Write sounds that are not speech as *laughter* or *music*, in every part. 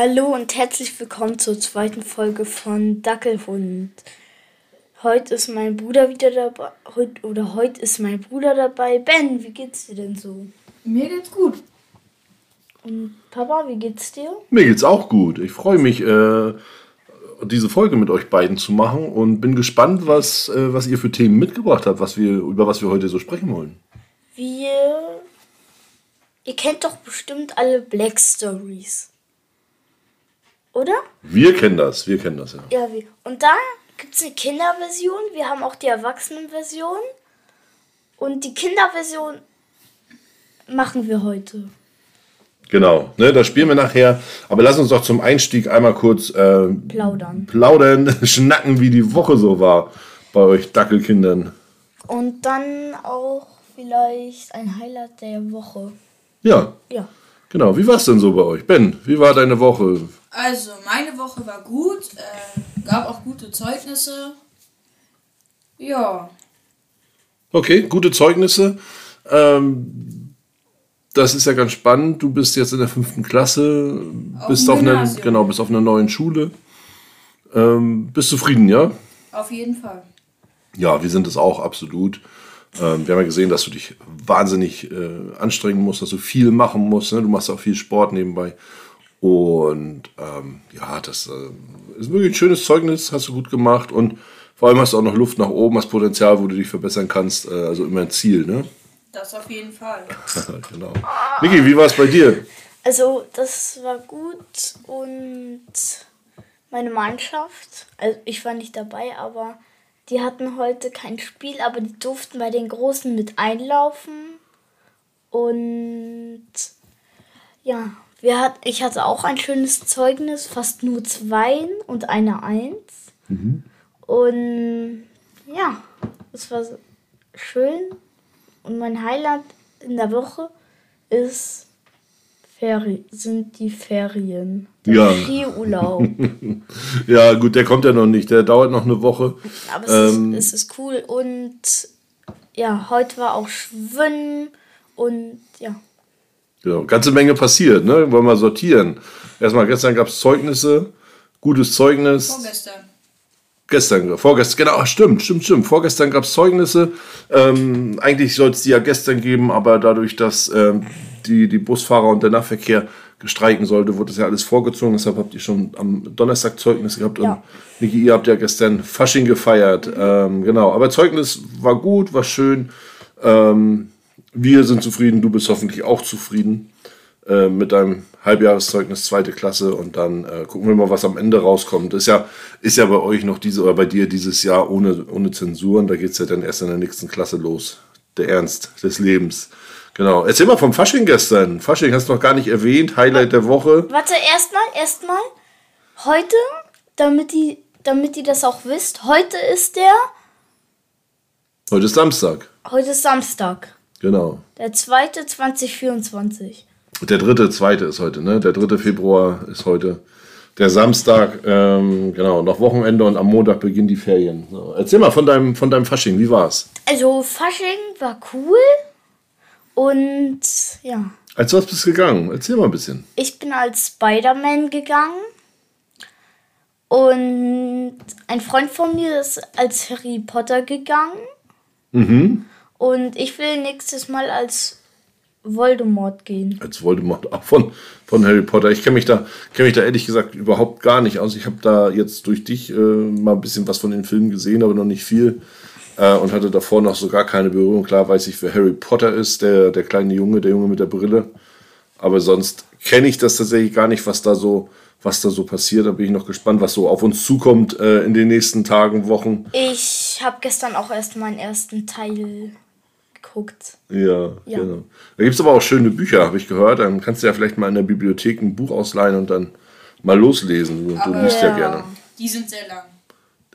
Hallo und herzlich willkommen zur zweiten Folge von Dackelhund. Heute ist mein Bruder wieder dabei. Heut, oder heute ist mein Bruder dabei. Ben, wie geht's dir denn so? Mir geht's gut. Und Papa, wie geht's dir? Mir geht's auch gut. Ich freue mich, äh, diese Folge mit euch beiden zu machen und bin gespannt, was, äh, was ihr für Themen mitgebracht habt, was wir, über was wir heute so sprechen wollen. Wir. Ihr kennt doch bestimmt alle Black Stories. Oder? Wir kennen das, wir kennen das, ja. Ja, wie. Und da gibt's eine Kinderversion. Wir haben auch die Erwachsenenversion. Und die Kinderversion machen wir heute. Genau, ne, das spielen wir nachher. Aber lass uns doch zum Einstieg einmal kurz äh, Plaudern. plaudern, *laughs* schnacken, wie die Woche so war bei euch Dackelkindern. Und dann auch vielleicht ein Highlight der Woche. Ja, Ja. genau. Wie war's denn so bei euch? Ben, wie war deine Woche? Also, meine Woche war gut. Äh, gab auch gute Zeugnisse. Ja. Okay, gute Zeugnisse. Ähm, das ist ja ganz spannend. Du bist jetzt in der fünften Klasse, Auf bist auf einer, genau, bist auf einer neuen Schule. Ähm, bist zufrieden, ja? Auf jeden Fall. Ja, wir sind es auch absolut. Ähm, wir haben ja gesehen, dass du dich wahnsinnig äh, anstrengen musst, dass du viel machen musst. Ne? Du machst auch viel Sport nebenbei. Und ähm, ja, das äh, ist wirklich ein schönes Zeugnis, hast du gut gemacht. Und vor allem hast du auch noch Luft nach oben, hast Potenzial, wo du dich verbessern kannst. Äh, also immer ein Ziel, ne? Das auf jeden Fall. *laughs* genau. Niki, wie war es bei dir? Also, das war gut und meine Mannschaft, also ich war nicht dabei, aber die hatten heute kein Spiel, aber die durften bei den Großen mit einlaufen. Und ja, wir hat, ich hatte auch ein schönes Zeugnis, fast nur zwei und eine Eins. Und ja, es war schön. Und mein Highlight in der Woche ist Feri sind die Ferien. Der Ja. Skiurlaub. *laughs* Ja, gut, der kommt ja noch nicht. Der dauert noch eine Woche. Aber es, Ähm. ist, es ist cool. Und ja, heute war auch Schwimmen. Und ja, Genau, ganze Menge passiert, ne? Wollen wir sortieren. Erstmal, gestern gab es Zeugnisse, gutes Zeugnis. Vorgestern. Gestern, vorgestern, genau, stimmt, stimmt, stimmt. Vorgestern gab es Zeugnisse. Ähm, eigentlich sollte es die ja gestern geben, aber dadurch, dass ähm, die, die Busfahrer und der Nahverkehr gestreiken sollte, wurde das ja alles vorgezogen. Deshalb habt ihr schon am Donnerstag Zeugnis gehabt. Ja. Und Niki, ihr habt ja gestern Fasching gefeiert. Ähm, genau, aber Zeugnis war gut, war schön. Ähm, wir sind zufrieden, du bist hoffentlich auch zufrieden äh, mit deinem Halbjahreszeugnis zweite Klasse und dann äh, gucken wir mal, was am Ende rauskommt. Ist ja, ist ja bei euch noch diese oder bei dir dieses Jahr ohne, ohne Zensuren. Da geht es ja dann erst in der nächsten Klasse los. Der Ernst des Lebens. Genau. Erzähl mal vom Fasching gestern. Fasching hast du noch gar nicht erwähnt. Highlight der Woche. warte, erstmal, erstmal. Heute, damit die, damit ihr das auch wisst, heute ist der, Heute ist Samstag. heute ist Samstag. Genau. Der zweite 2024. Der dritte, zweite ist heute, ne? Der dritte Februar ist heute der Samstag. Ähm, genau, noch Wochenende und am Montag beginnen die Ferien. So. Erzähl mal von deinem, von deinem Fasching. Wie war's? Also Fasching war cool. Und ja, Als was bist du gegangen? Erzähl mal ein bisschen. ich bin als Spider-Man gegangen. Und ein Freund von mir ist als Harry Potter gegangen. Mhm. Und ich will nächstes Mal als Voldemort gehen. als Voldemort auch von, von Harry Potter. Ich kenne mich da kenne mich da ehrlich gesagt überhaupt gar nicht aus. Ich habe da jetzt durch dich äh, mal ein bisschen was von den Filmen gesehen, aber noch nicht viel. Äh, und hatte davor noch so gar keine Berührung. Klar weiß ich, wer Harry Potter ist, der, der kleine Junge, der Junge mit der Brille. Aber sonst kenne ich das tatsächlich gar nicht, was da so, was da so passiert. Da bin ich noch gespannt, was so auf uns zukommt äh, in den nächsten Tagen, Wochen. Ich habe gestern auch erst meinen ersten Teil geguckt. Ja, Ja. genau. Da gibt es aber auch schöne Bücher, habe ich gehört. Dann kannst du ja vielleicht mal in der Bibliothek ein Buch ausleihen und dann mal loslesen. Du, du Aber- liest ja Ja. gerne. Die sind sehr lang.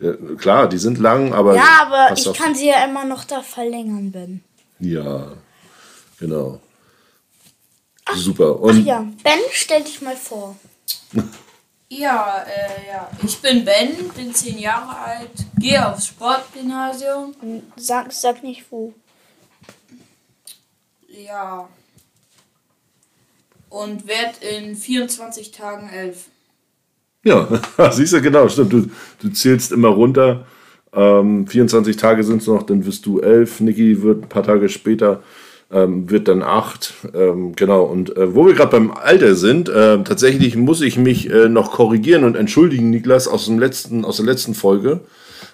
Ja, klar, die sind lang, aber. Ja, aber ich kann sie ja immer noch da verlängern, Ben. Ja, genau. Super. Ach Und ja, Ben, stell dich mal vor. *laughs* Ja, äh, ja. Ich bin Ben, bin zehn Jahre alt, gehe aufs Sportgymnasium. Sag, sag nicht wo. Ja. und werd in 24 Tagen elf. Ja, *laughs* siehst du, genau, stimmt. Du, du zählst immer runter. Ähm, 24 Tage sind es noch, dann wirst du elf. Niki wird ein paar Tage später, ähm, wird dann acht. Ähm, genau, und äh, wo wir gerade beim Alter sind, äh, tatsächlich muss ich mich äh, noch korrigieren und entschuldigen, Niklas, aus, dem letzten, aus der letzten Folge.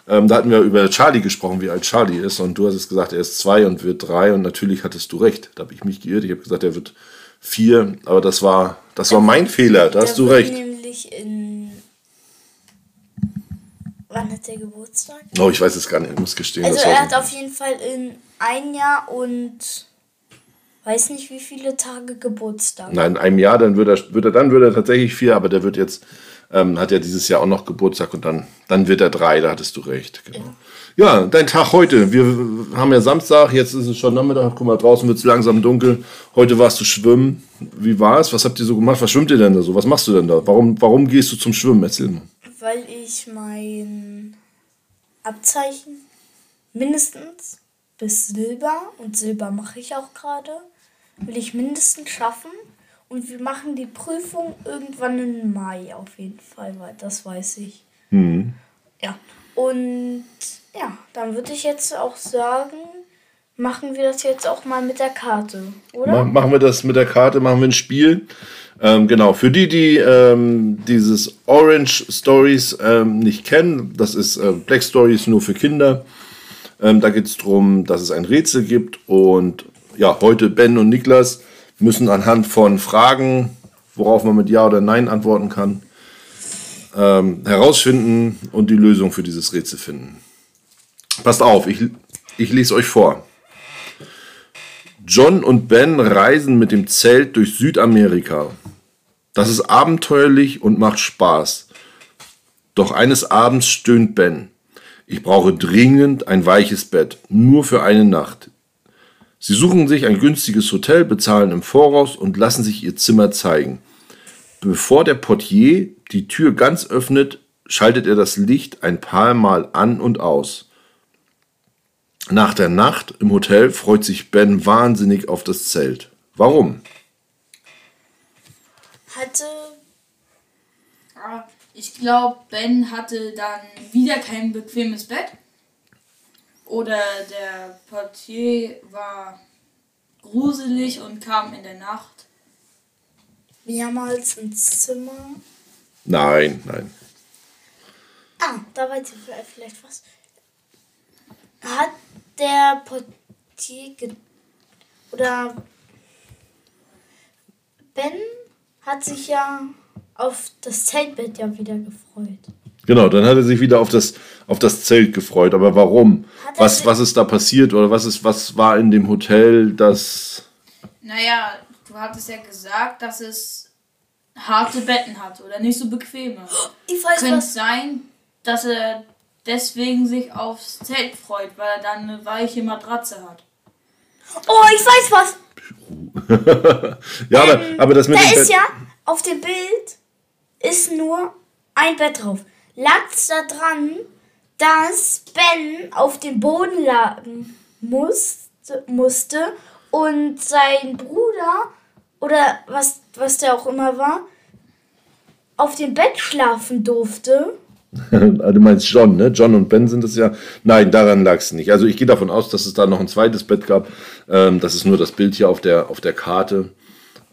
Ähm, da hatten wir über Charlie gesprochen, wie alt Charlie ist. Und du hast es gesagt, er ist zwei und wird drei. Und natürlich hattest du recht. Da habe ich mich geirrt. Ich habe gesagt, er wird vier. Aber das war, das war mein Fehler. Da hast du recht. nämlich in. Wann hat der Geburtstag? Oh, ich weiß es gar nicht. Ich muss gestehen. Also er hat auf jeden Fall in ein Jahr und weiß nicht wie viele Tage Geburtstag. Nein, in einem Jahr, dann wird er, wird er, dann wird er tatsächlich vier, aber der wird jetzt, ähm, hat ja dieses Jahr auch noch Geburtstag und dann, dann wird er drei, da hattest du recht. Genau. Ja, dein Tag heute. Wir haben ja Samstag, jetzt ist es schon Nachmittag, guck mal, draußen wird es langsam dunkel. Heute warst du schwimmen. Wie war es? Was habt ihr so gemacht? Was schwimmt ihr denn da so? Was machst du denn da? Warum, warum gehst du zum Schwimmen? Erzähl mal. Weil ich mein Abzeichen mindestens bis Silber und Silber mache ich auch gerade, will ich mindestens schaffen. Und wir machen die Prüfung irgendwann im Mai auf jeden Fall, weil das weiß ich. Ja. Und ja, dann würde ich jetzt auch sagen, machen wir das jetzt auch mal mit der Karte, oder? Ma- Machen wir das mit der Karte, machen wir ein Spiel. Ähm, genau, für die, die ähm, dieses Orange Stories ähm, nicht kennen, das ist äh, Black Stories nur für Kinder. Ähm, da geht es darum, dass es ein Rätsel gibt und ja, heute Ben und Niklas müssen anhand von Fragen, worauf man mit Ja oder Nein antworten kann, ähm, herausfinden und die Lösung für dieses Rätsel finden. Passt auf, ich, ich lese euch vor. John und Ben reisen mit dem Zelt durch Südamerika. Das ist abenteuerlich und macht Spaß. Doch eines Abends stöhnt Ben. Ich brauche dringend ein weiches Bett, nur für eine Nacht. Sie suchen sich ein günstiges Hotel, bezahlen im Voraus und lassen sich ihr Zimmer zeigen. Bevor der Portier die Tür ganz öffnet, schaltet er das Licht ein paar Mal an und aus. Nach der Nacht im Hotel freut sich Ben wahnsinnig auf das Zelt. Warum? Hatte Ah, Ich glaube, Ben hatte dann wieder kein bequemes Bett. Oder der Portier war gruselig und kam in der Nacht. mehrmals ins Zimmer. Nein, nein. Ah, da weiß ich vielleicht was. Hat der Portier ge oder Ben hat sich ja auf das Zeltbett ja wieder gefreut. Genau, dann hat er sich wieder auf das, auf das Zelt gefreut. Aber warum? Was, was ist da passiert oder was, ist, was war in dem Hotel, das. Naja, du hattest ja gesagt, dass es harte Betten hat oder nicht so bequeme. Ich weiß Könnte was. sein, dass er deswegen sich aufs Zelt freut, weil er dann eine weiche Matratze hat. Oh, ich weiß was. *laughs* Ja, aber, aber das mit Da dem ist Bett. ja auf dem Bild ist nur ein Bett drauf. Lag's da dran, dass Ben auf dem Boden lagen musste, musste und sein Bruder oder was, was der auch immer war, auf dem Bett schlafen durfte. *laughs* Ah, Du meinst John, ne? John und Ben sind es ja. Nein, daran lag es nicht. Also ich gehe davon aus, dass es da noch ein zweites Bett gab. Ähm, das ist nur das Bild hier auf der, auf der Karte.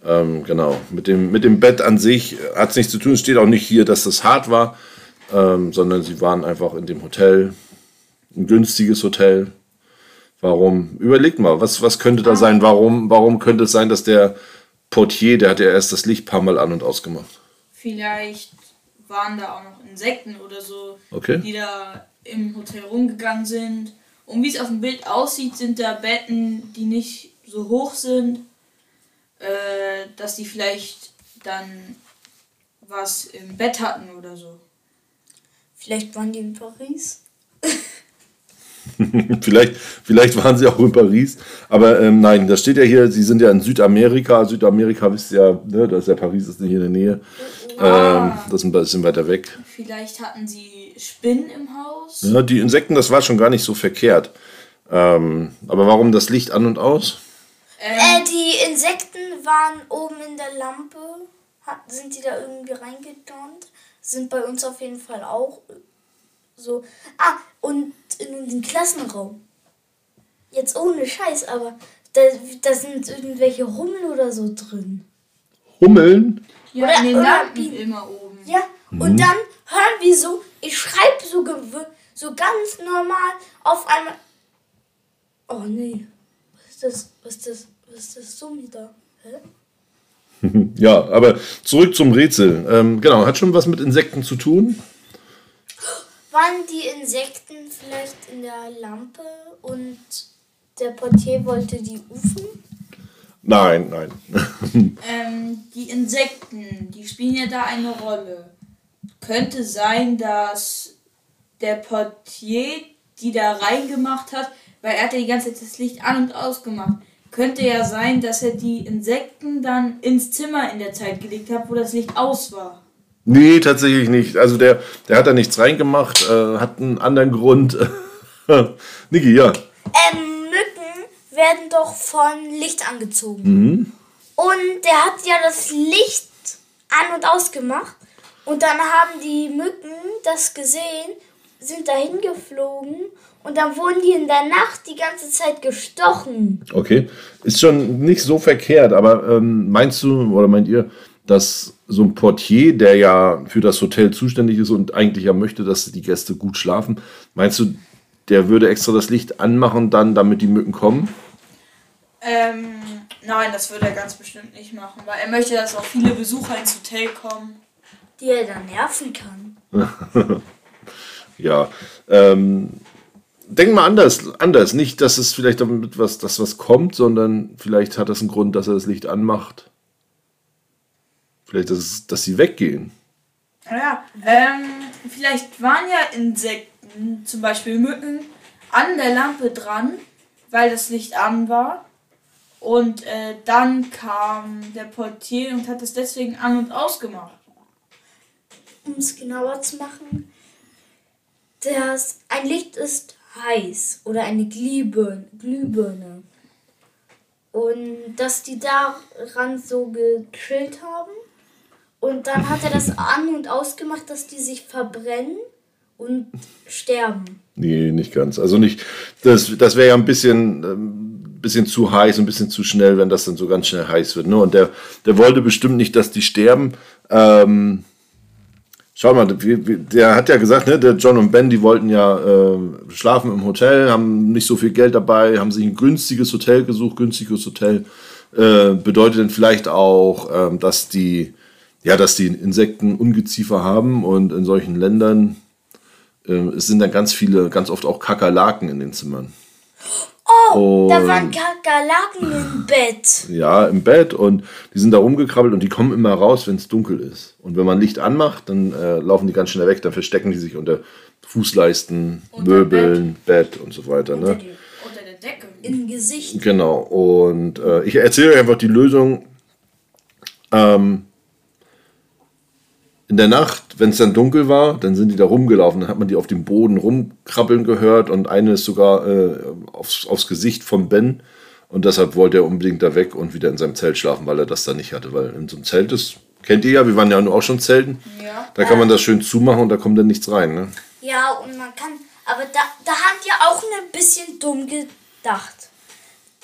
Ähm, genau. Mit dem, mit dem Bett an sich hat es nichts zu tun. Es steht auch nicht hier, dass das hart war, ähm, sondern sie waren einfach in dem Hotel. Ein günstiges Hotel. Warum? Überlegt mal, was, was könnte da sein? Warum, warum könnte es sein, dass der Portier, der hat ja erst das Licht ein paar Mal an und ausgemacht? Vielleicht waren da auch noch Insekten oder so, Okay. die da im Hotel rumgegangen sind. Und wie es auf dem Bild aussieht, sind da Betten, die nicht so hoch sind, äh, dass die vielleicht dann was im Bett hatten oder so. Vielleicht waren die in Paris. *laughs* vielleicht, vielleicht waren sie auch in Paris. Aber ähm, nein, da steht ja hier, sie sind ja in Südamerika. Südamerika wisst ihr ja, ne, da ist ja Paris ist nicht in der Nähe. Ähm, das ist ein bisschen weiter weg. Vielleicht hatten sie Spinnen im Haus. Ja, die Insekten, das war schon gar nicht so verkehrt. Ähm, aber warum das Licht an und aus? Äh, die Insekten waren oben in der Lampe. Hat, sind die da irgendwie reingedonnt? Sind bei uns auf jeden Fall auch so. Ah, und in den Klassenraum. Jetzt ohne Scheiß, aber da, da sind irgendwelche Hummel oder so drin. Hummeln? Ja, Oder- in den oder Lampen immer oben. Ja, und dann hören wir so, ich schreibe so, so ganz normal auf einmal. Oh nee, was ist das? Was ist das? Was ist das Summi da? Hä? *laughs* Ja, aber zurück zum Rätsel. Ähm, genau, hat schon was mit Insekten zu tun? Waren die Insekten vielleicht in der Lampe und der Portier wollte die ufen? Nein, nein. *laughs* Ähm, die Insekten, die spielen ja da eine Rolle. Könnte sein, dass der Portier die da reingemacht hat, weil er hat ja die ganze Zeit das Licht an und ausgemacht. Könnte ja sein, dass er die Insekten dann ins Zimmer in der Zeit gelegt hat, wo das Licht aus war. Nee, tatsächlich nicht. Also der, der hat da nichts reingemacht, äh, hat einen anderen Grund. *laughs* Niki, ja. Ähm, Mücken werden doch von Licht angezogen. Und der hat ja das Licht an und ausgemacht. Und dann haben die Mücken das gesehen, sind dahin geflogen und dann wurden die in der Nacht die ganze Zeit gestochen. Okay. Ist schon nicht so verkehrt, aber ähm, meinst du oder meint ihr, dass so ein Portier, der ja für das Hotel zuständig ist und eigentlich ja möchte, dass die Gäste gut schlafen, meinst du, der würde extra das Licht anmachen, dann damit die Mücken kommen? Ähm, nein, das würde er ganz bestimmt nicht machen, weil er möchte, dass auch viele Besucher ins Hotel kommen. Die er dann nerven kann. *laughs* Ja. Ähm, denk mal anders, anders. Nicht, dass es vielleicht damit was, dass was kommt, sondern vielleicht hat das einen Grund, dass er das Licht anmacht. Vielleicht, dass, es, dass sie weggehen. Ja, ähm, vielleicht waren ja Insekten, zum Beispiel Mücken, an der Lampe dran, weil das Licht an war. Und äh, dann kam der Portier und hat es deswegen an und ausgemacht. Um es genauer zu machen, das, ein Licht ist heiß oder eine Glühbirne. Und dass die daran so gechillt haben. Und dann hat er das an und ausgemacht, dass die sich verbrennen und sterben. Nee, nicht ganz. Also nicht, das, das wäre ja ein bisschen, ähm, bisschen zu heiß, ein bisschen zu schnell, wenn das dann so ganz schnell heiß wird. Ne? Und der, der wollte bestimmt nicht, dass die sterben. Ähm, schau mal, der hat ja gesagt, ne, der John und Ben, die wollten ja äh, schlafen im Hotel, haben nicht so viel Geld dabei, haben sich ein günstiges Hotel gesucht. Günstiges Hotel äh, bedeutet dann vielleicht auch, ähm, dass die, ja, dass die Insekten Ungeziefer haben und in solchen Ländern äh, es sind dann ganz viele, ganz oft auch Kakerlaken in den Zimmern. Oh, da Und- waren Kakerlaken im Bett. Ja, im Bett und die sind da rumgekrabbelt und die kommen immer raus, wenn es dunkel ist. Und wenn man Licht anmacht, dann äh, laufen die ganz schnell weg, dann verstecken die sich unter Fußleisten, Unter Möbeln, Bett. und so weiter. Ne? Unter der Decke. Im Gesicht. Genau, und äh, ich erzähle euch einfach die Lösung. Ähm, in der Nacht, wenn es dann dunkel war, dann sind die da rumgelaufen, dann hat man die auf dem Boden rumkrabbeln gehört und eine ist sogar äh, aufs, aufs Gesicht von Ben und deshalb wollte er unbedingt da weg und wieder in seinem Zelt schlafen, weil er das da nicht hatte, weil in so einem Zelt ist, kennt ihr ja, wir waren ja auch schon zelten, Ja. da kann man das schön zumachen und da kommt dann nichts rein. Ne? Ja, und man kann. Aber da, da haben die auch ein bisschen dumm gedacht.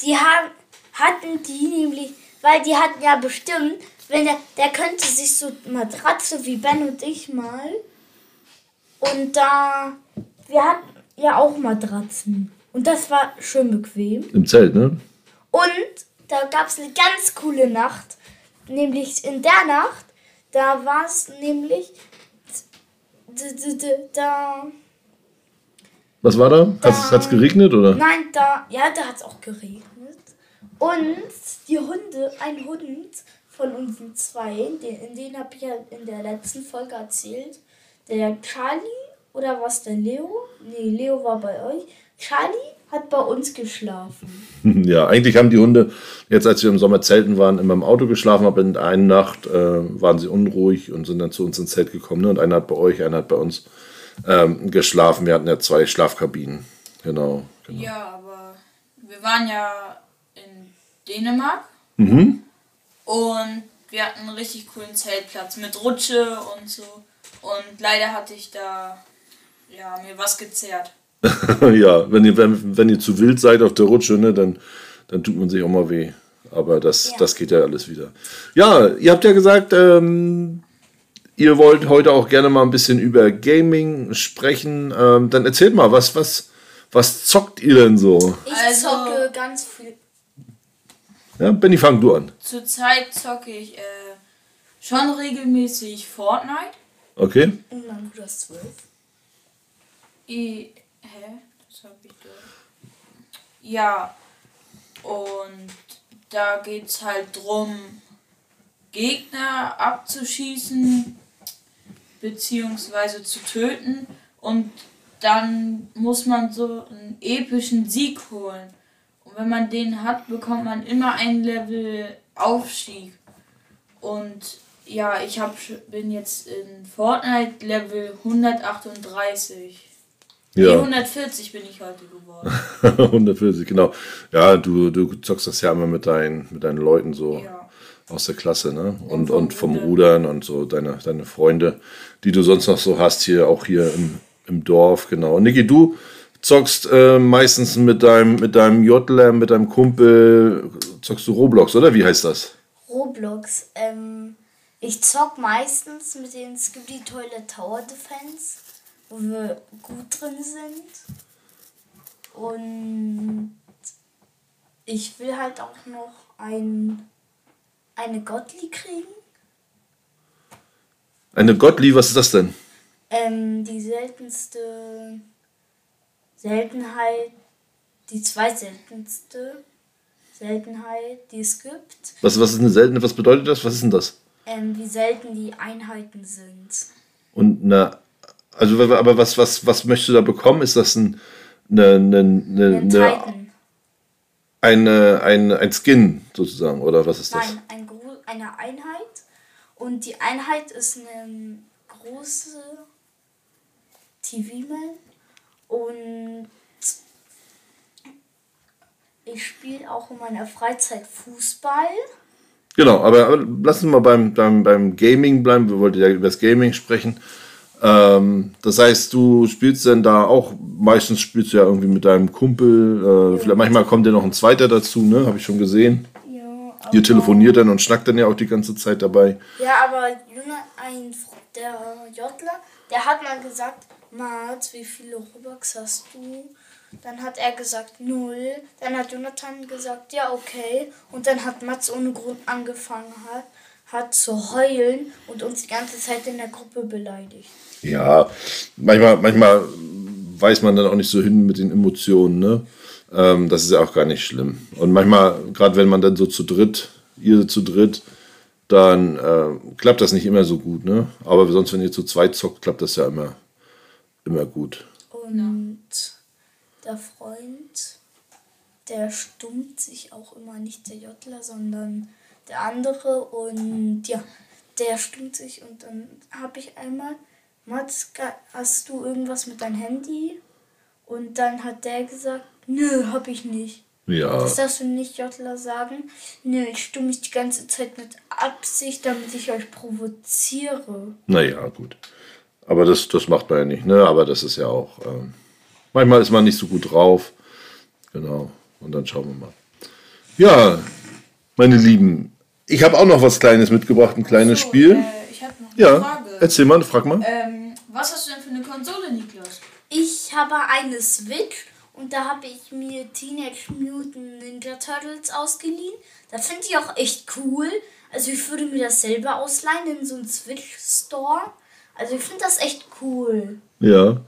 Die haben, hatten die nämlich, weil die hatten ja bestimmt, wenn der, der könnte sich so Matratze wie Ben und ich mal. Und da, wir hatten ja auch Matratzen. Und das war schön bequem. Im Zelt, ne? Und da gab es eine ganz coole Nacht. Nämlich in der Nacht, da war es nämlich. Da. Was war da? Hat es geregnet oder? Nein, da. Ja, da hat es auch geregnet. Und die Hunde, ein Hund von unseren zwei, den, in den habe ich ja in der letzten Folge erzählt. Der Charlie oder was der Leo? Nee, Leo war bei euch. Charlie hat bei uns geschlafen. *laughs* Ja, eigentlich haben die Hunde, jetzt als wir im Sommer zelten waren, immer im Auto geschlafen, aber in einer Nacht äh, waren sie unruhig und sind dann zu uns ins Zelt gekommen. Ne? Und einer hat bei euch, einer hat bei uns ähm, geschlafen. Wir hatten ja zwei Schlafkabinen. Genau. genau. Ja, aber wir waren ja in Dänemark. Mhm. Und wir hatten einen richtig coolen Zeltplatz mit Rutsche und so. Und leider hatte ich da ja, mir was gezerrt. *laughs* ja, wenn ihr, wenn, wenn ihr zu wild seid auf der Rutsche, ne, dann, dann tut man sich auch mal weh. Aber das, Ja. das geht ja alles wieder. Ja, ihr habt ja gesagt, ähm, ihr wollt heute auch gerne mal ein bisschen über Gaming sprechen. Ähm, dann erzählt mal, was, was, was zockt ihr denn so? Ich Also- zocke ganz viel. Ja, Benny, fang du an. Zurzeit zocke ich äh, schon regelmäßig Fortnite. Okay? Und mein Bruder ist zwölf. I, hä? Das hab ich doch. Ja. Und da geht's halt drum, Gegner abzuschießen beziehungsweise zu töten und dann muss man so einen epischen Sieg holen. Und wenn man den hat, bekommt man immer ein Level Aufstieg. Und ja, ich hab, bin jetzt in Fortnite Level 138. Nee, Ja, 140 bin ich heute geworden. *laughs* 140, genau. Ja, du, du zockst das ja immer mit deinen, mit deinen Leuten so Ja. aus der Klasse, ne? Und, vom und vom Rudern. Rudern und so deine, deine Freunde, die du sonst noch so hast, hier auch hier im, im Dorf, genau. Und Niki, du zockst äh, meistens mit deinem, mit deinem Jodler, mit deinem Kumpel, zockst du Roblox, oder? Wie heißt das? Roblox. Ähm, ich zock meistens mit den Skibidi Toilet Tower Defense, wo wir gut drin sind. Und ich will halt auch noch ein, eine Godly kriegen. Eine Gottlieb, was ist das denn? Ähm, die seltenste Seltenheit, die zweitseltenste Seltenheit, die es gibt. Was, was ist eine seltene, was bedeutet das? Was ist denn das? Ähm, wie selten die Einheiten sind. Und eine, also aber was, was, was möchtest du da bekommen? Ist das ein, eine, eine, eine, Ein eine, Titan. eine, ein, ein Skin sozusagen, oder was ist das? Nein, ein, eine Einheit. Und die Einheit ist eine große TV-Man. Und ich spiele auch in meiner Freizeit Fußball. Genau, aber, aber lass uns mal beim, beim, beim Gaming bleiben. Wir wollten ja über das Gaming sprechen. Ähm, das heißt, du spielst dann da auch, meistens spielst du ja irgendwie mit deinem Kumpel. Äh, vielleicht manchmal kommt ja noch ein zweiter dazu, ne? Habe ich schon gesehen. Ja, Ihr telefoniert dann und schnackt dann ja auch die ganze Zeit dabei. Ja, aber ein der Jodler, der hat mal gesagt, Mats, wie viele Robux hast du? Dann hat er gesagt, null. Dann hat Jonathan gesagt, ja, okay. Und dann hat Mats ohne Grund angefangen hat, hat zu heulen und uns die ganze Zeit in der Gruppe beleidigt. Ja, manchmal, manchmal weiß man dann auch nicht so hin mit den Emotionen, ne? Ähm, das ist ja auch gar nicht schlimm. Und manchmal, gerade wenn man dann so zu dritt, ihr zu dritt, dann äh, klappt das nicht immer so gut, ne? Aber sonst, wenn ihr zu zweit zockt, klappt das ja immer, immer gut. Und der Freund, der stummt sich auch immer nicht der Jodler, sondern der andere. Und ja, der stummt sich. Und dann habe ich einmal, Mats, hast du irgendwas mit deinem Handy? Und dann hat der gesagt, nö, hab ich nicht. Ja, Das darfst du nicht Jodler sagen. Nö, ich stumme mich die ganze Zeit mit Absicht, damit ich euch provoziere. naja, gut. Aber das, das macht man ja nicht, ne? Aber das ist ja auch, ähm, manchmal ist man nicht so gut drauf. Genau. Und dann schauen wir mal. Ja, meine Lieben, ich habe auch noch was Kleines mitgebracht, ein kleines So, Spiel. Äh, ich habe noch eine Ja, Frage. erzähl mal, frag mal. Ähm, was hast du denn für eine Konsole, Niklas? Ich habe eine Switch und da habe ich mir Teenage Mutant Ninja Turtles ausgeliehen. Das finde ich auch echt cool. Also ich würde mir das selber ausleihen in so einem Switch Store. Also ich finde das echt cool. Ja.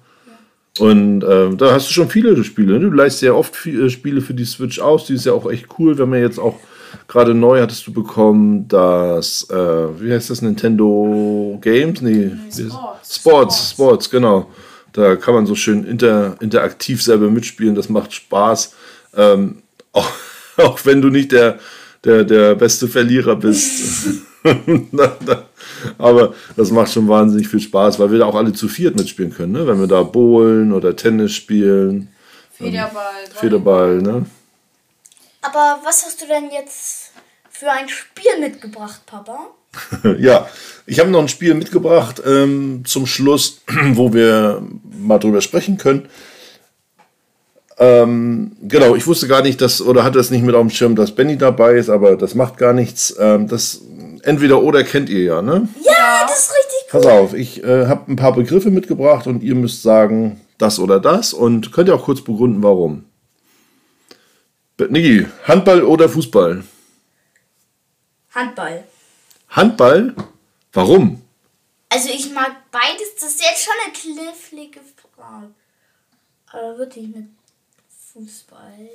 Und ähm, da hast du schon viele Spiele. Ne? Du leihst ja oft viele Spiele für die Switch aus. Die ist ja auch echt cool. Wenn man jetzt auch gerade neu hattest du bekommen, das, äh, wie heißt das, Nintendo Games? Nee, Sports. Sports, Sports, genau. Da kann man so schön inter, interaktiv selber mitspielen. Das macht Spaß. Ähm, *laughs* auch, auch wenn du nicht der, der, der beste Verlierer bist. *laughs* *laughs* Na, na, Aber das macht schon wahnsinnig viel Spaß, weil wir da auch alle zu viert mitspielen können. Ne? Wenn wir da bowlen oder Tennis spielen, Federball. Federball. Ne? Aber aber was hast du denn jetzt für ein Spiel mitgebracht, Papa? *laughs* ja, ich habe noch ein Spiel mitgebracht ähm, zum Schluss, *clears throat* wo wir mal drüber sprechen können. Ähm, genau, ich wusste gar nicht, dass, oder hatte es nicht mit auf dem Schirm, dass Benny dabei ist, aber das macht gar nichts. Ähm, das entweder oder kennt ihr ja, ne? Ja, das ist richtig Pass auf, ich äh, habe ein paar Begriffe mitgebracht und ihr müsst sagen, das oder das und könnt ihr auch kurz begründen, warum. Niki, Handball oder Fußball? Handball. Handball? Warum? Also ich mag beides. Das ist jetzt schon eine knifflige Frage. Aber wirklich mit Fußball.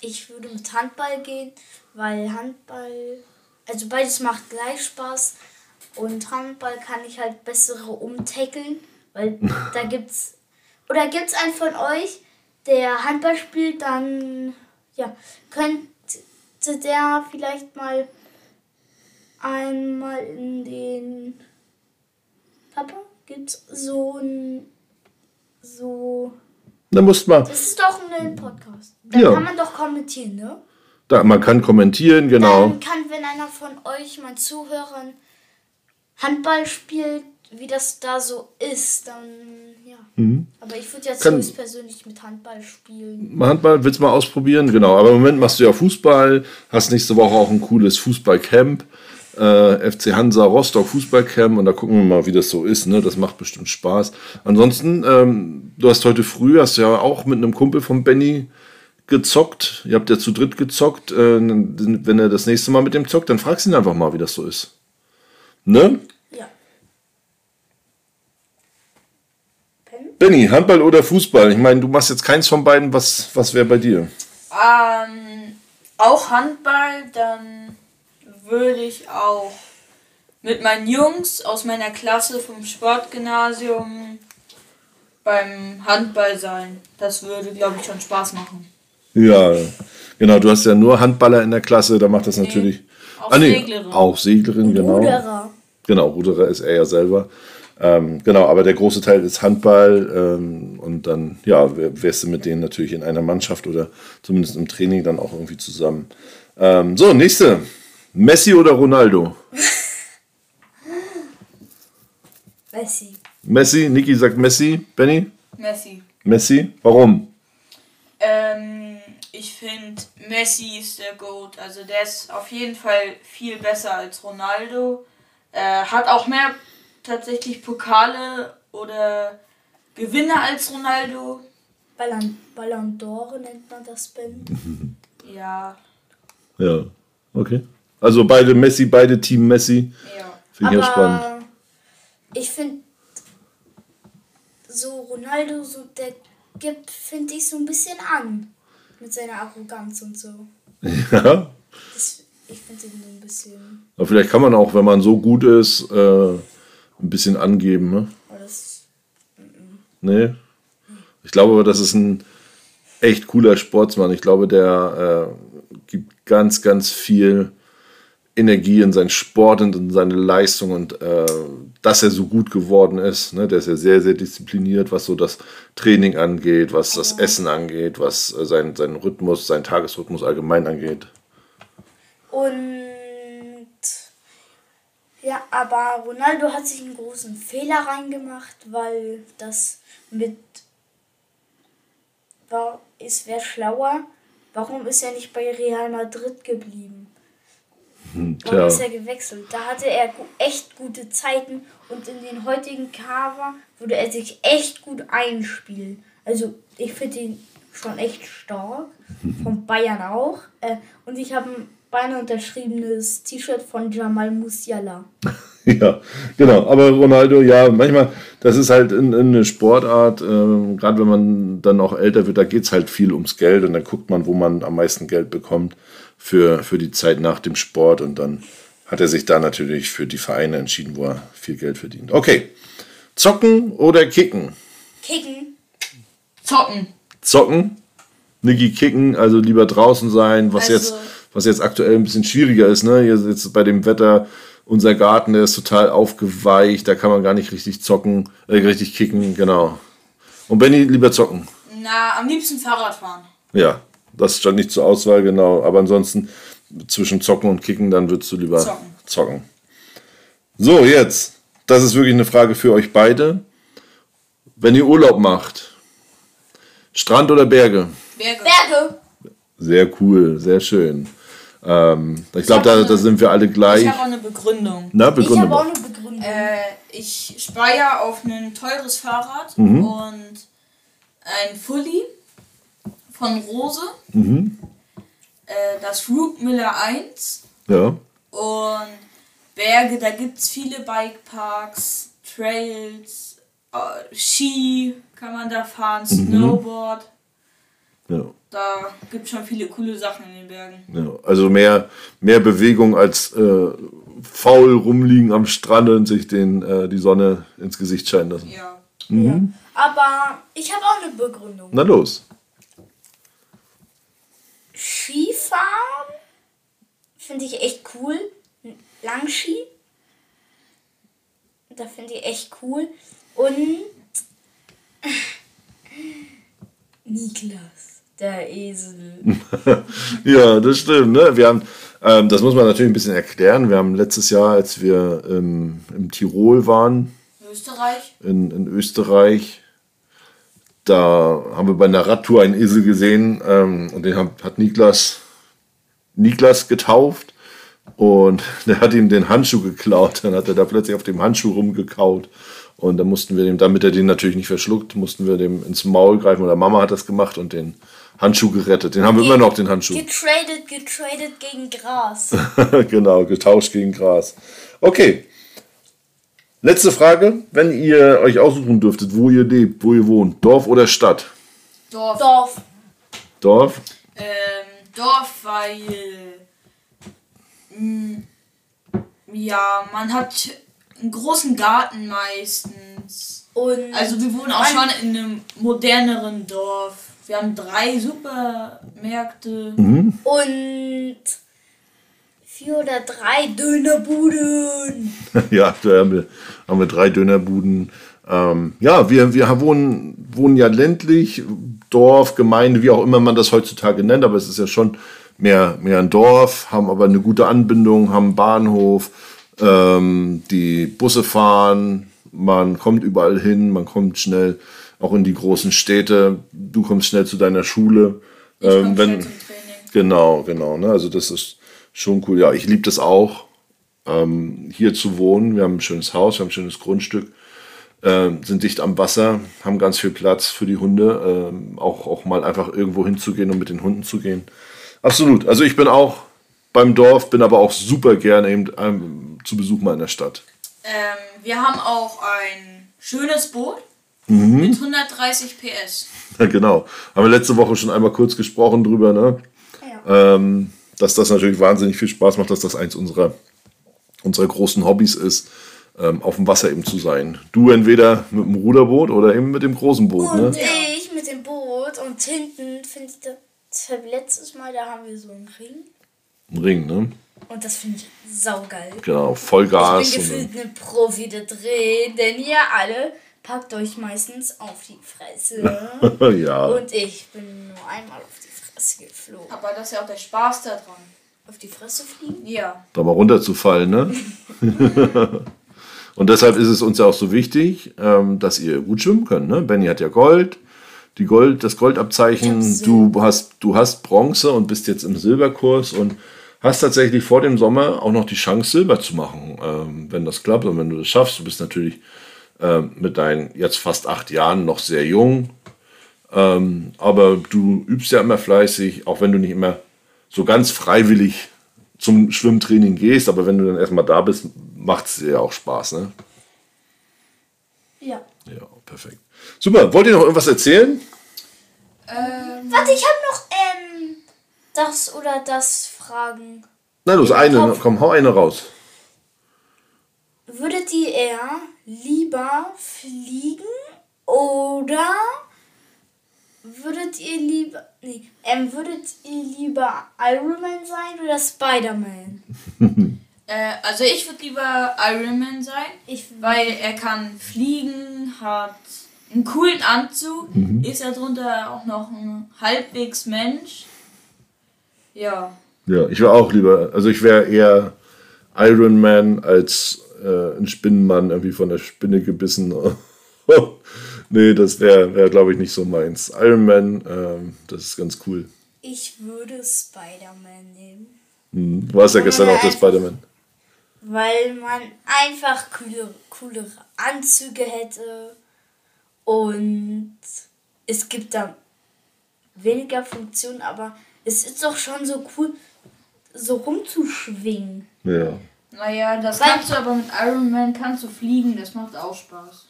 Ich würde mit Handball gehen, weil Handball, also beides macht gleich Spaß. Und Handball kann ich halt bessere umtackeln, weil *laughs* da gibt's. Oder gibt's einen von euch, der Handball spielt, dann ja, könnte der vielleicht mal einmal in den Papa gibt's so ein so Da muss man, das ist doch ein Podcast. Da Ja. kann man doch kommentieren, ne? da, man kann kommentieren, genau. Dann kann, wenn einer von euch, mein Zuhörern, Handball spielt, wie das da so ist, dann ja. Aber ich würde jetzt Mhm. Kann- höchstpersönlich mit Handball spielen. Handball willst du mal ausprobieren? Genau, aber im Moment machst du ja Fußball, hast nächste Woche auch ein cooles Fußballcamp. Äh, FC Hansa Rostock Fußballcamp und da gucken wir mal, wie das so ist. Ne? Das macht bestimmt Spaß. Ansonsten, ähm, du hast heute früh, hast ja auch mit einem Kumpel von Benny gezockt. Ihr habt ja zu dritt gezockt. Äh, wenn er das nächste Mal mit dem zockt, dann fragst du ihn einfach mal, wie das so ist. Ne? Ja. Pen? Benny, Handball oder Fußball? Ich meine, du machst jetzt keins von beiden. Was, was wäre bei dir? Ähm, auch Handball, dann würde ich auch mit meinen Jungs aus meiner Klasse vom Sportgymnasium beim Handball sein. Das würde, glaube ich, schon Spaß machen. Ja, genau. Du hast ja nur Handballer in der Klasse, da macht das natürlich. auch Ah, nee, Seglerin. Auch Seglerin, genau. Ruderer. Genau, Ruderer ist er ja selber. Ähm, genau, aber der große Teil ist Handball ähm, und dann, ja, wär- wärst du mit denen natürlich in einer Mannschaft oder zumindest im Training dann auch irgendwie zusammen. Ähm, so, nächste. Messi oder Ronaldo? *laughs* Messi. Messi, Niki sagt Messi, Benny? Messi. Messi, warum? Ähm, ich finde, Messi ist der GOAT. Also der ist auf jeden Fall viel besser als Ronaldo. Äh, hat auch mehr tatsächlich Pokale oder Gewinne als Ronaldo. Ballon, Ballon d'Or nennt man das, Ben. *laughs* Ja, Ja, okay. Also beide Messi, beide Team Messi. ja. Finde ich ja spannend. Aber ich finde, so Ronaldo, so der gibt, finde ich, so ein bisschen an. Mit seiner Arroganz und so. *laughs* Ja, Das, ich finde ihn so ein bisschen. aber vielleicht kann man auch, wenn man so gut ist, äh, ein bisschen angeben, ne? Aber das, Nee. Ich glaube aber, das ist ein echt cooler Sportsmann. Ich glaube, der äh, gibt ganz, ganz viel Energie in seinen Sport und in seine Leistung und äh, dass er so gut geworden ist. Ne? Der ist ja sehr, sehr diszipliniert, was so das Training angeht, was das Essen angeht, was äh, sein, seinen Rhythmus, seinen Tagesrhythmus allgemein angeht. Und ja, aber Ronaldo hat sich einen großen Fehler reingemacht, weil das mit war, es wäre schlauer. Warum ist er nicht bei Real Madrid geblieben? Warum Tja. ist er gewechselt? Da hatte er echt gute Zeiten und in den heutigen Cover würde er sich echt gut einspielen. Also ich finde ihn schon echt stark. *laughs* Von Bayern auch. Äh, und ich habe ein beinahe unterschriebenes T-Shirt von Jamal Musiala. *laughs* Ja, genau. Aber Ronaldo, ja, manchmal, das ist halt in, in eine Sportart, ähm, gerade wenn man dann auch älter wird, da geht es halt viel ums Geld und dann guckt man, wo man am meisten Geld bekommt für, für die Zeit nach dem Sport und dann hat er sich da natürlich für die Vereine entschieden, wo er viel Geld verdient. Okay, zocken oder kicken? Kicken. Zocken. Zocken, Niki kicken, also lieber draußen sein, was, Also- jetzt, was jetzt aktuell ein bisschen schwieriger ist. Ne? Hier jetzt bei dem Wetter, unser Garten, der ist total aufgeweicht, da kann man gar nicht richtig zocken, äh, richtig kicken, genau. Und Benny, lieber zocken. Na, am liebsten Fahrrad fahren. Ja, das stand nicht zur Auswahl, genau. Aber ansonsten zwischen Zocken und Kicken, dann würdest du lieber Zocken. zocken. So, jetzt. Das ist wirklich eine Frage für euch beide. Wenn ihr Urlaub macht, Strand oder Berge? Berge. Berge. Sehr cool, sehr schön. Ähm, ich glaube, da, da sind wir alle gleich. Ich habe auch eine Begründung. Na, Ich begründe habe auch eine Begründung. Äh, ich spare ja auf ein teures Fahrrad Mhm. und ein Fully von Rose. Mhm. Äh, das Root Miller 1. Ja. Und Berge, da gibt es viele Bikeparks, Trails, äh, Ski kann man da fahren, Mhm. Snowboard. ja. Da gibt es schon viele coole Sachen in den Bergen. Ja, also mehr, mehr Bewegung als äh, faul rumliegen am Strand und sich den, äh, die Sonne ins Gesicht scheinen lassen. Ja. ja. Aber ich habe auch eine Begründung. Na los. Skifahren finde ich echt cool. Langski. Da finde ich echt cool. Und Niklas, der Esel. *laughs* Ja, das stimmt. Ne? Wir haben, ähm, das muss man natürlich ein bisschen erklären. Wir haben letztes Jahr, als wir ähm, im Tirol waren, Österreich. in, in Österreich, da haben wir bei einer Radtour einen Esel gesehen ähm, und den hat, hat Niklas, Niklas getauft und *laughs* der hat ihm den Handschuh geklaut. Dann hat er da plötzlich auf dem Handschuh rumgekaut und dann mussten wir dem, damit er den natürlich nicht verschluckt, mussten wir dem ins Maul greifen oder Mama hat das gemacht und den Handschuh gerettet. Den haben wir immer noch, den Handschuh. Getradet, getradet gegen Gras. *laughs* genau, getauscht gegen Gras. Okay. Letzte Frage. Wenn ihr euch aussuchen dürftet, wo ihr lebt, wo ihr wohnt, Dorf oder Stadt? Dorf. Dorf. Dorf? Ähm, Dorf, weil. mm, Ja, man hat einen großen Garten meistens. Und Also wir wohnen auch schon in einem moderneren Dorf. Wir haben drei Supermärkte. Mhm. Und vier oder drei Dönerbuden. *laughs* ja, da haben wir, haben wir drei Dönerbuden. Ähm, ja, wir, wir wohnen, wohnen ja ländlich, Dorf, Gemeinde, wie auch immer man das heutzutage nennt, aber es ist ja schon mehr, mehr ein Dorf, haben aber eine gute Anbindung, haben einen Bahnhof, ähm, die Busse fahren, man kommt überall hin, man kommt schnell auch in die großen Städte, du kommst schnell zu deiner Schule. Ich Ähm, wenn. Genau, genau. Ne? Also das ist schon cool. Ja, ich liebe das auch, ähm, hier zu wohnen. Wir haben ein schönes Haus, wir haben ein schönes Grundstück, ähm, sind dicht am Wasser, haben ganz viel Platz für die Hunde, ähm, auch, auch mal einfach irgendwo hinzugehen und mit den Hunden zu gehen. Absolut. Also ich bin auch beim Dorf, bin aber auch super gerne eben ähm, zu Besuch mal in der Stadt. Ähm, wir haben auch ein schönes Boot Mhm. mit 130 PS. Ja, *laughs* genau. Haben wir letzte Woche schon einmal kurz gesprochen drüber, ne? Ja. ähm, dass das natürlich wahnsinnig viel Spaß macht, dass das eins unserer, unserer großen Hobbys ist, ähm, auf dem Wasser eben zu sein. Du entweder mit dem Ruderboot oder eben mit dem großen Boot. Und Ne? ich mit dem Boot und hinten finde ich das, letztes Mal, da haben wir so einen Ring. Ein Ring, ne? Und das finde ich saugeil. Genau, Vollgas. ich bin gefühlt ein Profi da drin, denn ihr alle packt euch meistens auf die Fresse. *laughs* ja, und ich bin nur einmal auf die Fresse geflogen. Aber das ist ja auch der Spaß daran. Auf die Fresse fliegen? Ja. da mal runterzufallen, ne? *laughs* und deshalb ist es uns ja auch so wichtig, ähm, dass ihr gut schwimmen könnt. Ne? Benny hat ja Gold, die Gold, das Goldabzeichen. Du hast, du hast Bronze und bist jetzt im Silberkurs und hast tatsächlich vor dem Sommer auch noch die Chance, Silber zu machen, ähm, wenn das klappt und wenn du das schaffst. Du bist natürlich ähm, mit deinen jetzt fast acht Jahren noch sehr jung, ähm, aber du übst ja immer fleißig, auch wenn du nicht immer so ganz freiwillig zum Schwimmtraining gehst, aber wenn du dann erstmal da bist, macht es dir ja auch Spaß, ne? Ja. Ja, perfekt. Super, wollt ihr noch irgendwas erzählen? Ähm, Warte, ich habe noch ähm, das oder das Fragen. Na los, eine, Kopf. komm, hau eine raus. Würdet ihr eher lieber fliegen oder würdet ihr lieber nee, ähm, würdet ihr lieber Iron Man sein oder Spider-Man? *laughs* äh, also ich würde lieber Iron Man sein, Ich weil er kann fliegen, hat einen coolen Anzug. Ist er drunter auch noch ein halbwegs Mensch. Ja. Ja, ich wäre auch lieber, also ich wäre eher Iron Man als äh, ein Spinnenmann, irgendwie von der Spinne gebissen. *laughs* nee, das wäre, wär, glaube ich, nicht so meins. Iron Man, ähm, das ist ganz cool. Ich würde Spider-Man nehmen. Hm, Du warst ja gestern auch der Spider-Man. Weil man einfach coole, coolere Anzüge hätte. Und es gibt da weniger Funktionen, aber es ist doch schon so cool, so rumzuschwingen. Ja. Naja, das Weil- kannst du aber mit Iron Man kannst du fliegen, das macht auch Spaß.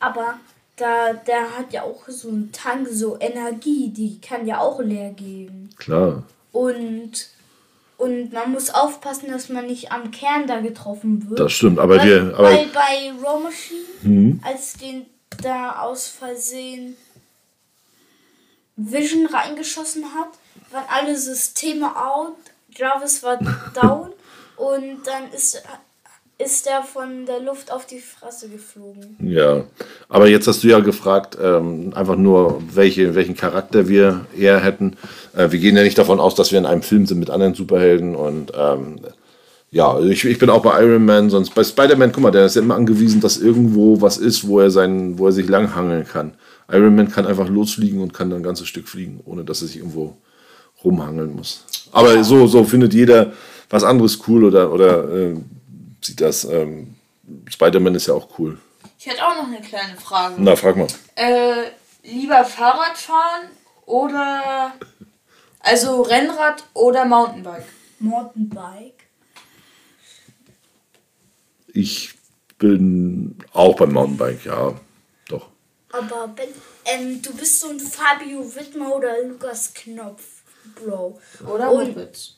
Aber da, der hat ja auch so einen Tank, so Energie, die kann ja auch leer gehen. Klar. Und, und man muss aufpassen, dass man nicht am Kern da getroffen wird. Das stimmt, aber weil, wir, aber weil bei Raw Machine, Mhm. als den da aus Versehen Vision reingeschossen hat, waren alle Systeme out, Jarvis war *laughs* down und dann ist, ist er von der Luft auf die Fresse geflogen. Ja, aber jetzt hast du ja gefragt, ähm, einfach nur, welche, welchen Charakter wir eher hätten. Äh, wir gehen ja nicht davon aus, dass wir in einem Film sind mit anderen Superhelden und ähm, ja, also ich, ich bin auch bei Iron Man, sonst bei Spider-Man, guck mal, der ist ja immer angewiesen, dass irgendwo was ist, wo er, seinen, wo er sich langhangeln kann. Iron Man kann einfach losfliegen und kann dann ein ganzes Stück fliegen, ohne dass er sich irgendwo rumhangeln muss. Aber so, so findet jeder was anderes cool oder, oder äh, sieht das. Ähm, Spider-Man ist ja auch cool. Ich hätte auch noch eine kleine Frage. Na, frag mal. Äh, lieber Fahrrad fahren oder also Rennrad oder Mountainbike? Mountainbike. Ich bin auch beim Mountainbike, ja. Doch. Aber Ben, ähm, du bist so ein Fabio Wittmer oder Lukas Knopf, Bro. Oder Mopeds?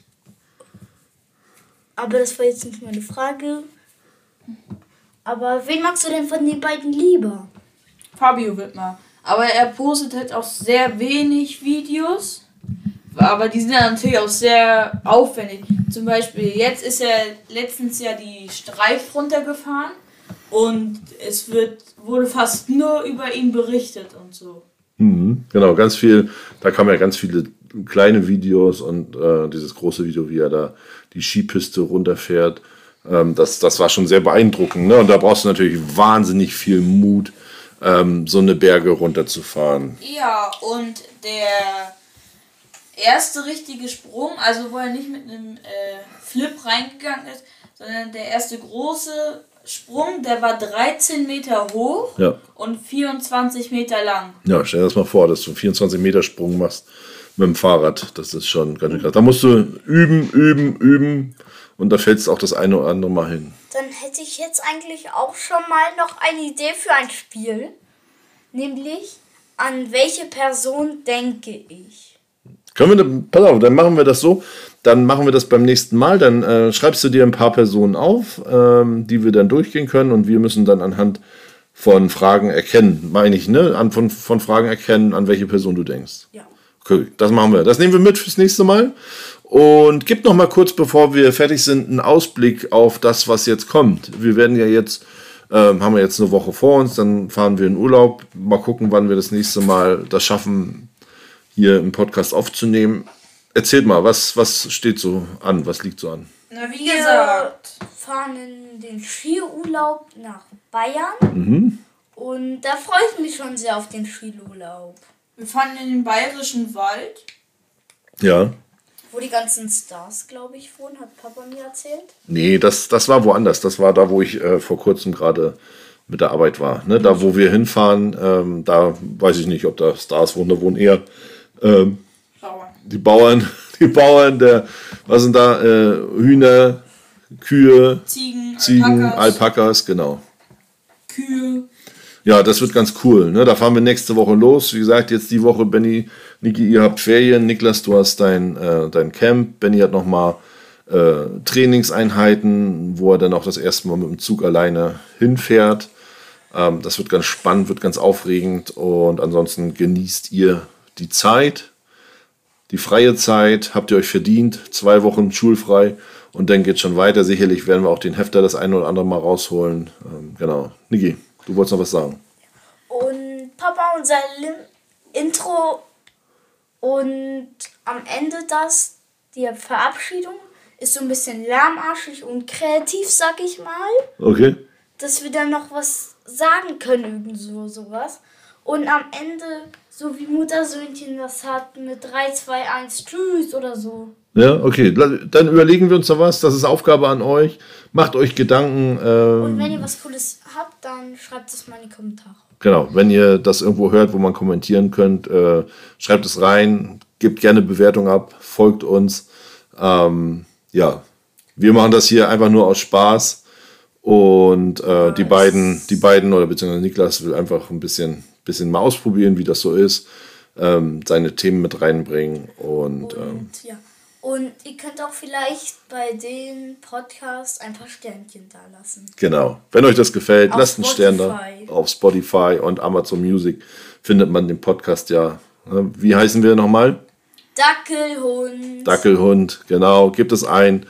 Aber das war jetzt nicht meine Frage. Aber wen magst du denn von den beiden lieber? Fabio Wittmer. Aber er postet halt auch sehr wenig Videos. Aber die sind dann natürlich auch sehr aufwendig. Zum Beispiel, jetzt ist er letztens ja die Streif runtergefahren. Und es wird, wurde fast nur über ihn berichtet und so. Mhm, genau, ganz viel. Da kamen ja ganz viele kleine Videos und äh, dieses große Video, wie er da die Skipiste runterfährt. Ähm, das, das war schon sehr beeindruckend. Ne? Und da brauchst du natürlich wahnsinnig viel Mut, ähm, so eine Berge runterzufahren. Ja, und der erste richtige Sprung, also wo er nicht mit einem äh, Flip reingegangen ist, sondern der erste große Sprung, der war 13 Meter hoch Ja. und 24 Meter lang. Ja, stell dir das mal vor, dass du einen 24 Meter Sprung machst mit dem Fahrrad. Das ist schon ganz schön krass. Da musst du üben, üben, üben. Und da fällst du auch das eine oder andere Mal hin. Dann hätte ich jetzt eigentlich auch schon mal noch eine Idee für ein Spiel. Nämlich, an welche Person denke ich? Können wir, pass auf, dann machen wir das so. Dann machen wir das beim nächsten Mal. Dann äh, schreibst du dir ein paar Personen auf, ähm, die wir dann durchgehen können. Und wir müssen dann anhand von Fragen erkennen, meine ich, ne? An, von, von Fragen erkennen, an welche Person du denkst. Ja. Okay, das machen wir. Das nehmen wir mit fürs nächste Mal. Und gib noch mal kurz, bevor wir fertig sind, einen Ausblick auf das, was jetzt kommt. Wir werden ja jetzt, ähm, haben wir jetzt eine Woche vor uns, dann fahren wir in Urlaub. Mal gucken, wann wir das nächste Mal das schaffen, hier im Podcast aufzunehmen. Erzählt mal, was, was steht so an? Was liegt so an? Na, wie Wir gesagt, fahren in den Skiurlaub nach Bayern. Und da freue ich mich schon sehr auf den Skiurlaub. wir fahren in den bayerischen Wald. Ja. Wo die ganzen Stars, glaube ich, wohnen, hat Papa mir erzählt. Nee, das, das war woanders. Das war da, wo ich äh, vor kurzem gerade mit der Arbeit war. Ne? Da, wo wir hinfahren, ähm, da weiß ich nicht, ob da Stars wohnen. Da wohnen eher ähm. Die Bauern, *laughs* die Bauern, der, was sind da, äh, Hühner, Kühe, Ziegen, Ziegen, Alpakas, Alpakas, genau. Kühe. Ja, das wird ganz cool. Ne? Da fahren wir nächste Woche los. Wie gesagt, jetzt die Woche, Benny, Niki, ihr habt Ferien. Niklas, du hast dein, äh, dein Camp. Benny hat nochmal äh, Trainingseinheiten, wo er dann auch das erste Mal mit dem Zug alleine hinfährt. Ähm, das wird ganz spannend, wird ganz aufregend. Und ansonsten genießt ihr die Zeit, die freie Zeit. Habt ihr euch verdient. Zwei Wochen schulfrei. Und dann geht schon weiter. Sicherlich werden wir auch den Hefter das eine oder andere mal rausholen. Ähm, genau. Niki, du wolltest noch was sagen. Und Papa, unser Lim Intro und am Ende das, die Verabschiedung, ist so ein bisschen lärmarschig und kreativ, sag ich mal. Okay. Dass wir dann noch was sagen können, irgend so sowas. Und am Ende, so wie Muttersöhnchen das hat, mit 3, 2, 1, tschüss oder so. Ja, okay. Dann überlegen wir uns da was. Das ist Aufgabe an euch. Macht euch Gedanken. Und Ähm, wenn ihr was Cooles habt, dann schreibt es mal in die Kommentare. genau, wenn ihr das irgendwo hört, wo man kommentieren könnt, äh, schreibt es rein. Gebt gerne Bewertung ab. Folgt uns. Ähm, ja, wir machen das hier einfach nur aus Spaß. Und äh, die beiden, die beiden oder beziehungsweise Niklas will einfach ein bisschen, bisschen mal ausprobieren, wie das so ist. Ähm, seine Themen mit reinbringen und ähm, Und ja. Und ihr könnt auch vielleicht bei den Podcasts ein paar Sternchen da lassen. Genau. Wenn euch das gefällt, Auf lasst einen Stern da. Auf Spotify und Amazon Music findet man den Podcast ja. Ne? Wie heißen wir nochmal? Dackelhund. Dackelhund, genau. Gebt es ein.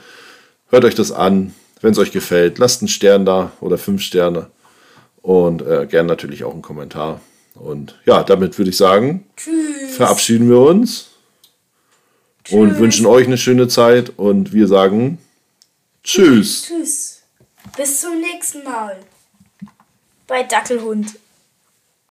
Hört euch das an. Wenn es euch gefällt, lasst einen Stern da oder fünf Sterne. Und äh, gern natürlich auch einen Kommentar. Und ja, damit würde ich sagen, Tschüss. verabschieden wir uns und Tschüss. wünschen euch eine schöne Zeit. Und wir sagen Tschüss. Tschüss. Bis zum nächsten Mal. Bei Dackelhund.